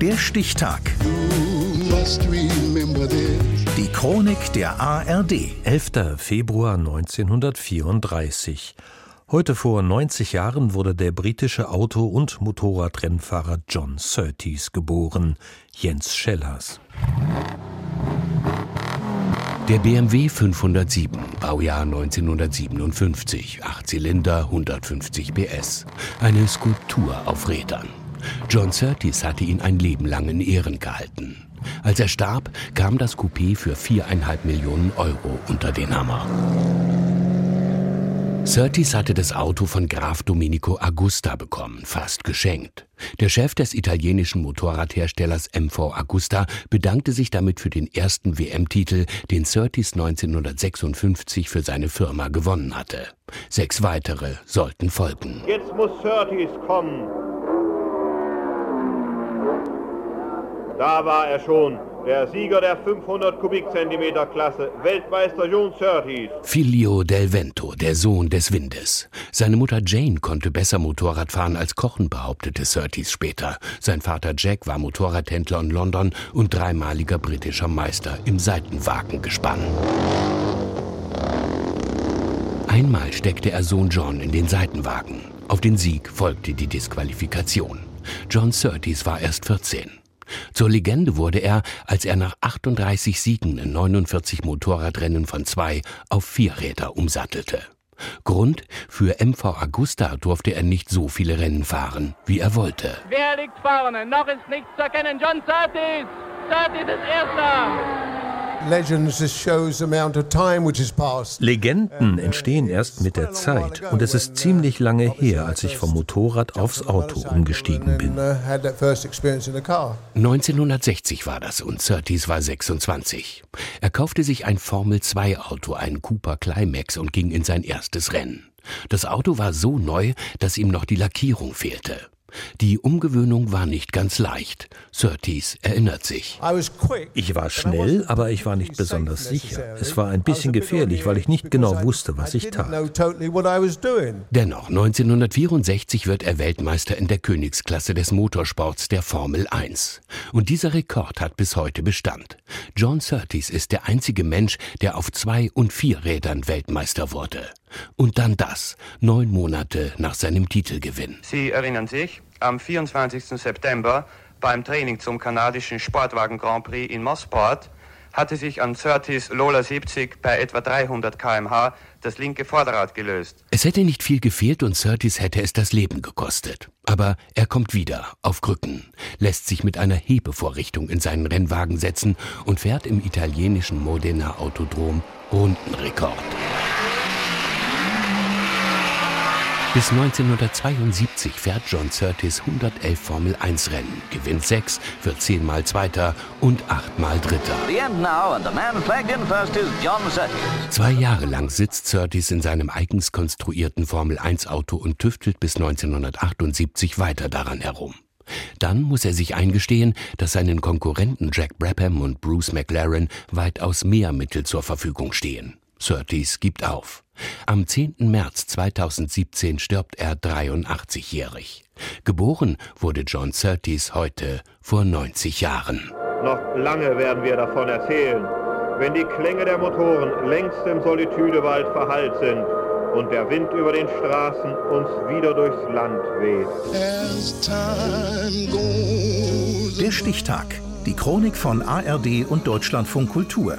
Der Stichtag. Die Chronik der ARD. 11. Februar 1934. Heute vor 90 Jahren wurde der britische Auto- und Motorradrennfahrer John Surtees geboren, Jens Schellers. Der BMW 507, Baujahr 1957, 8 Zylinder, 150 PS. Eine Skulptur auf Rädern. John Surtees hatte ihn ein Leben lang in Ehren gehalten. Als er starb, kam das Coupé für viereinhalb Millionen Euro unter den Hammer. Surtees hatte das Auto von Graf Domenico Agusta bekommen, fast geschenkt. Der Chef des italienischen Motorradherstellers MV Agusta bedankte sich damit für den ersten WM-Titel, den Surtees 1956 für seine Firma gewonnen hatte. Sechs weitere sollten folgen. Jetzt muss Surtees kommen. Da war er schon, der Sieger der 500 Kubikzentimeter Klasse, Weltmeister John Surtees. Filio del Vento, der Sohn des Windes. Seine Mutter Jane konnte besser Motorrad fahren als kochen, behauptete Surtees später. Sein Vater Jack war Motorradhändler in London und dreimaliger britischer Meister im Seitenwagengespann. Einmal steckte er Sohn John in den Seitenwagen. Auf den Sieg folgte die Disqualifikation. John Surtees war erst 14. Zur Legende wurde er, als er nach 38 Siegen in 49 Motorradrennen von zwei auf vier Räder umsattelte. Grund, für MV Augusta durfte er nicht so viele Rennen fahren, wie er wollte. Wer liegt vorne? Noch ist nichts zu erkennen. John Surtees. Surtees ist Erster. Legenden entstehen erst mit der Zeit und es ist ziemlich lange her, als ich vom Motorrad aufs Auto umgestiegen bin. 1960 war das und Surtees war 26. Er kaufte sich ein Formel-2-Auto, ein Cooper Climax und ging in sein erstes Rennen. Das Auto war so neu, dass ihm noch die Lackierung fehlte. Die Umgewöhnung war nicht ganz leicht. Surtees erinnert sich. Ich war schnell, aber ich war nicht besonders sicher. Es war ein bisschen gefährlich, weil ich nicht genau wusste, was ich tat. Dennoch, 1964 wird er Weltmeister in der Königsklasse des Motorsports der Formel 1. Und dieser Rekord hat bis heute Bestand. John Surtees ist der einzige Mensch, der auf zwei und vier Rädern Weltmeister wurde. Und dann das, neun Monate nach seinem Titelgewinn. Sie erinnern sich, am 24. September beim Training zum kanadischen Sportwagen Grand Prix in Mossport hatte sich an Surtees Lola 70 bei etwa 300 km/h das linke Vorderrad gelöst. Es hätte nicht viel gefehlt und Surtees hätte es das Leben gekostet. Aber er kommt wieder, auf Krücken, lässt sich mit einer Hebevorrichtung in seinen Rennwagen setzen und fährt im italienischen Modena Autodrom Rundenrekord. Bis 1972 fährt John Surtees 111 Formel 1 Rennen, gewinnt sechs, wird zehnmal Zweiter und achtmal Dritter. Zwei Jahre lang sitzt Surtees in seinem eigens konstruierten Formel 1 Auto und tüftelt bis 1978 weiter daran herum. Dann muss er sich eingestehen, dass seinen Konkurrenten Jack Brabham und Bruce McLaren weitaus mehr Mittel zur Verfügung stehen. Surtees gibt auf. Am 10. März 2017 stirbt er 83-jährig. Geboren wurde John Surtees heute vor 90 Jahren. Noch lange werden wir davon erzählen, wenn die Klänge der Motoren längst im Solitüdewald verhallt sind und der Wind über den Straßen uns wieder durchs Land weht. Der Stichtag. Die Chronik von ARD und Deutschlandfunk Kultur.